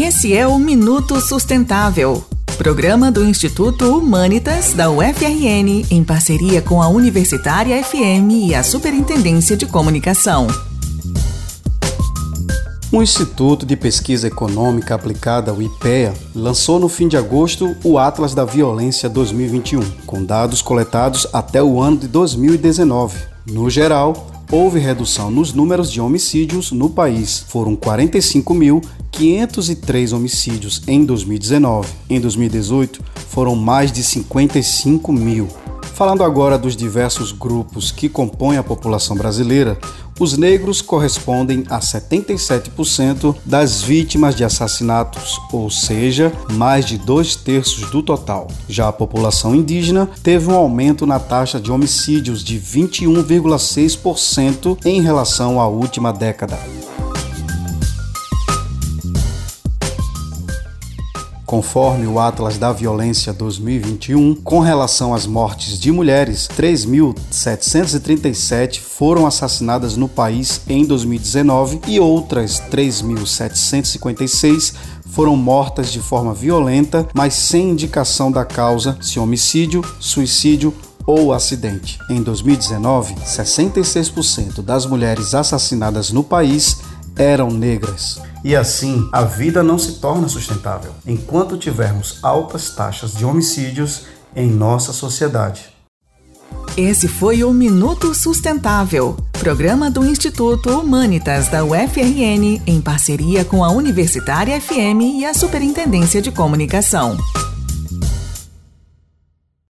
Esse é o Minuto Sustentável, programa do Instituto Humanitas da UFRN, em parceria com a Universitária FM e a Superintendência de Comunicação. O Instituto de Pesquisa Econômica Aplicada, o IPEA, lançou no fim de agosto o Atlas da Violência 2021, com dados coletados até o ano de 2019. No geral, houve redução nos números de homicídios no país. Foram 45.503 homicídios em 2019. Em 2018, foram mais de 55 mil. Falando agora dos diversos grupos que compõem a população brasileira, os negros correspondem a 77% das vítimas de assassinatos, ou seja, mais de dois terços do total. Já a população indígena teve um aumento na taxa de homicídios de 21,6% em relação à última década. Conforme o Atlas da Violência 2021, com relação às mortes de mulheres, 3.737 foram assassinadas no país em 2019 e outras 3.756 foram mortas de forma violenta, mas sem indicação da causa, se homicídio, suicídio ou acidente. Em 2019, 66% das mulheres assassinadas no país eram negras. E assim, a vida não se torna sustentável enquanto tivermos altas taxas de homicídios em nossa sociedade. Esse foi o Minuto Sustentável, programa do Instituto Humanitas da UFRN, em parceria com a Universitária FM e a Superintendência de Comunicação.